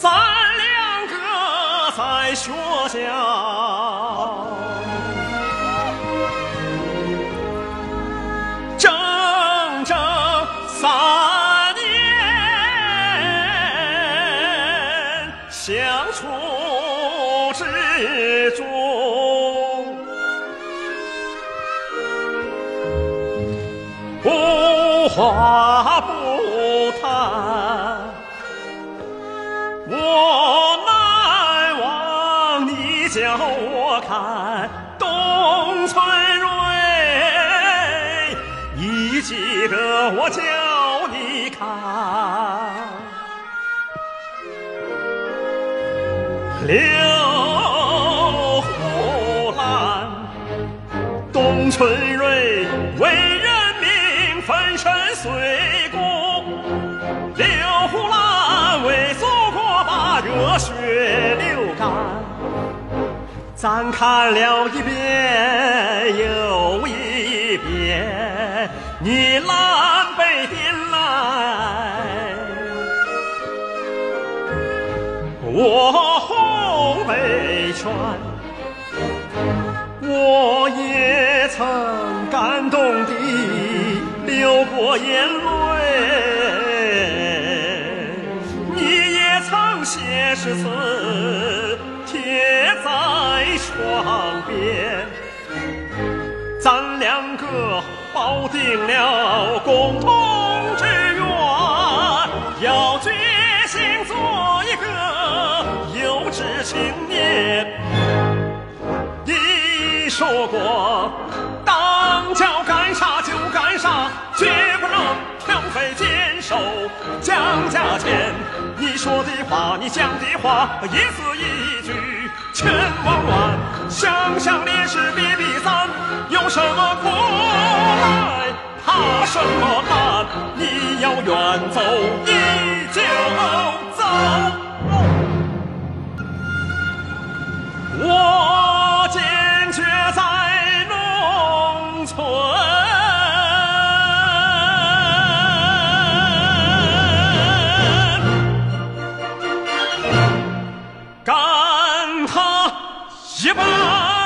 咱两个在学校。整整三年相处之中不花不我看董存瑞，你记得我叫你看刘胡兰，董存瑞为人民粉身碎骨，刘胡兰为祖国把热血。咱看了一遍又一遍，你南北点来，我红北川，我也曾感动地流过眼泪，曾写诗词贴在窗边，咱两个抱定了共同志愿，要决心做一个有志青年。你说过，当叫干啥就干啥，绝不能挑肥拣瘦讲价钱。你说把，你讲的话，一字一句全忘完。想想烈士别比咱，有什么苦来，怕什么难？一把